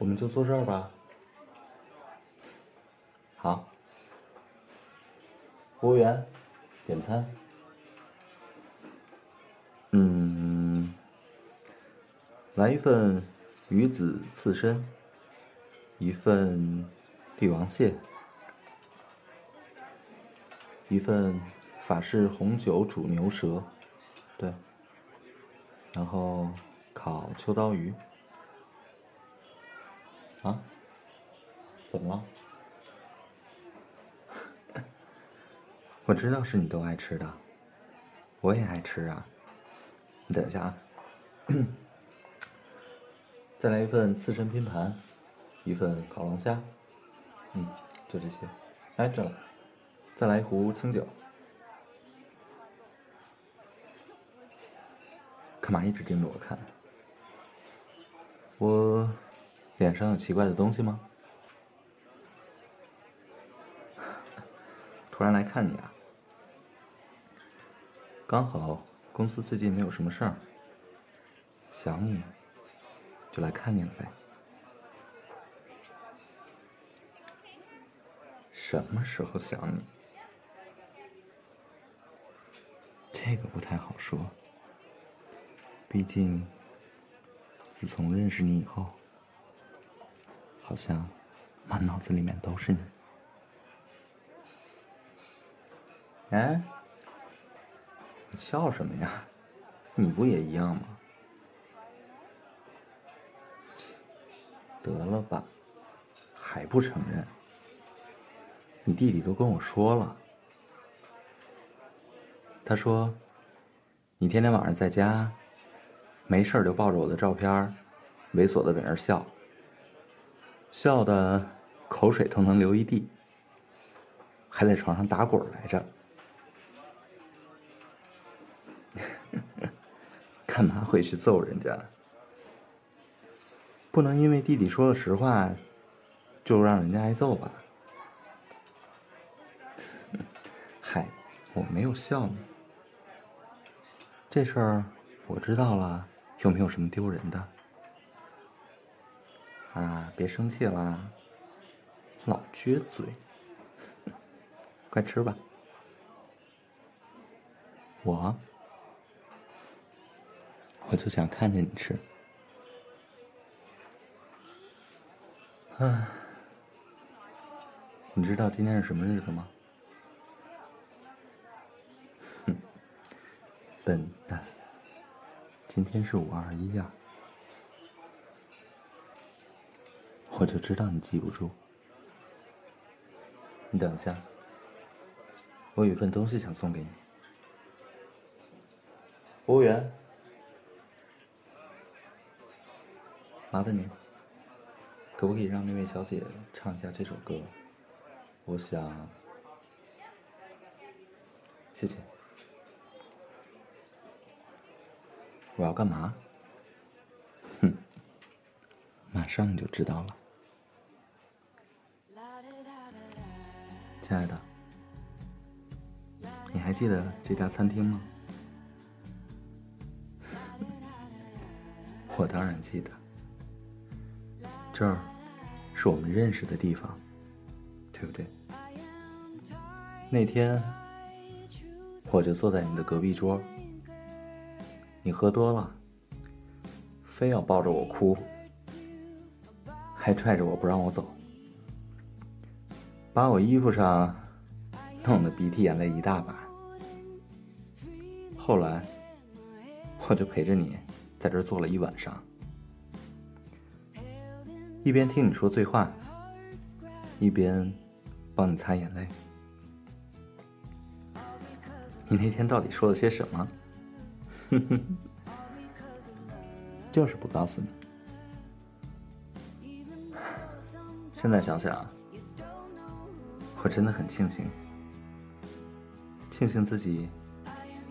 我们就坐这儿吧。好，服务员，点餐。嗯，来一份鱼子刺身，一份帝王蟹，一份法式红酒煮牛舌，对，然后烤秋刀鱼。啊？怎么了？我知道是你都爱吃的，我也爱吃啊。你等一下啊，再来一份刺身拼盘，一份烤龙虾，嗯，就这些。哎，对了，再来一壶清酒。干嘛一直盯着我看？我。脸上有奇怪的东西吗？突然来看你啊，刚好公司最近没有什么事儿，想你，就来看你了呗。什么时候想你？这个不太好说，毕竟自从认识你以后。好像满脑子里面都是你。哎，你笑什么呀？你不也一样吗？得了吧，还不承认？你弟弟都跟我说了，他说你天天晚上在家没事就抱着我的照片，猥琐的在那儿笑。笑的口水都能流一地，还在床上打滚来着。干嘛回去揍人家？不能因为弟弟说了实话，就让人家挨揍吧？嗨，我没有笑你。这事儿我知道了，有没有什么丢人的？啊，别生气啦，老撅嘴，快吃吧。我，我就想看着你吃。唉，你知道今天是什么日子吗？哼，笨蛋，今天是五二一呀。我就知道你记不住。你等一下，我有一份东西想送给你。服务员，麻烦您，可不可以让那位小姐唱一下这首歌？我想，谢谢。我要干嘛？哼，马上你就知道了。亲爱的，你还记得这家餐厅吗？我当然记得，这儿是我们认识的地方，对不对？那天我就坐在你的隔壁桌，你喝多了，非要抱着我哭，还拽着我不让我走。把我衣服上弄得鼻涕眼泪一大把，后来我就陪着你在这坐了一晚上，一边听你说醉话，一边帮你擦眼泪。你那天到底说了些什么？哼哼，就是不告诉你。现在想想。我真的很庆幸，庆幸自己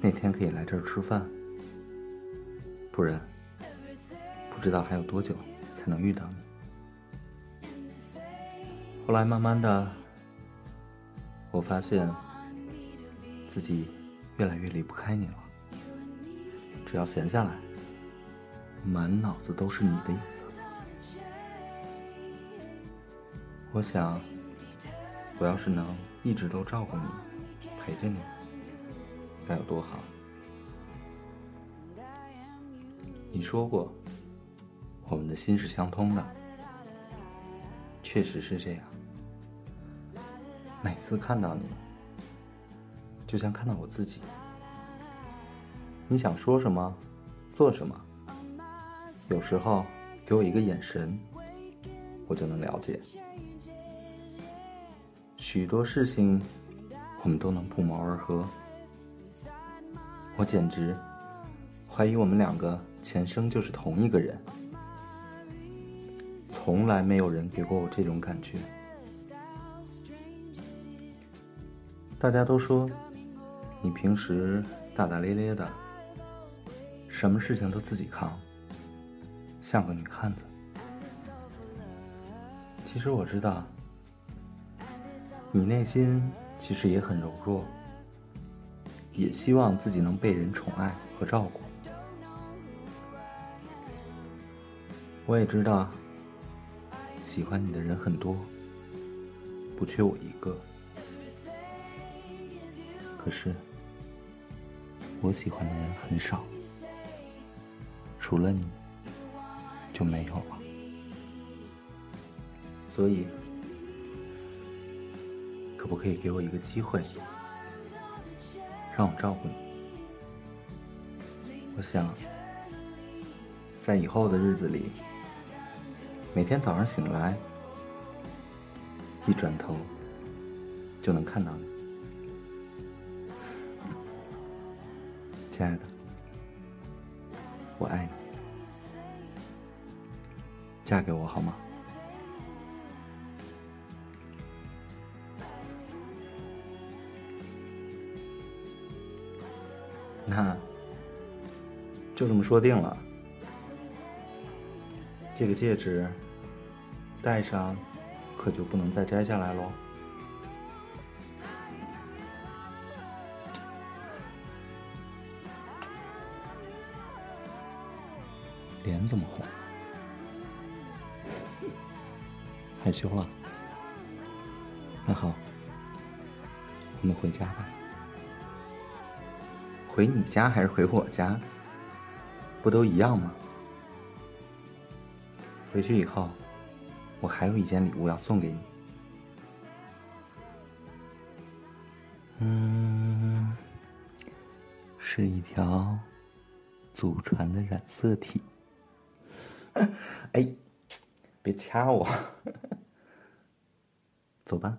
那天可以来这儿吃饭，不然不知道还有多久才能遇到你。后来慢慢的，我发现自己越来越离不开你了。只要闲下来，满脑子都是你的影子。我想，我要是能一直都照顾你，陪着你，该有多好。你说过，我们的心是相通的，确实是这样。每次看到你，就像看到我自己。你想说什么，做什么，有时候给我一个眼神，我就能了解。许多事情，我们都能不谋而合。我简直怀疑我们两个前生就是同一个人。从来没有人给过我这种感觉。大家都说你平时大大咧咧的。什么事情都自己扛，像个女汉子。其实我知道，你内心其实也很柔弱，也希望自己能被人宠爱和照顾。我也知道，喜欢你的人很多，不缺我一个。可是，我喜欢的人很少。除了你，就没有了。所以，可不可以给我一个机会，让我照顾你？我想，在以后的日子里，每天早上醒来，一转头就能看到你，亲爱的，我爱你。嫁给我好吗？那就这么说定了。这个戒指戴上，可就不能再摘下来喽。脸怎么红？害羞了，那好，我们回家吧。回你家还是回我家？不都一样吗？回去以后，我还有一件礼物要送给你。嗯，是一条祖传的染色体。哎。别掐我，走吧。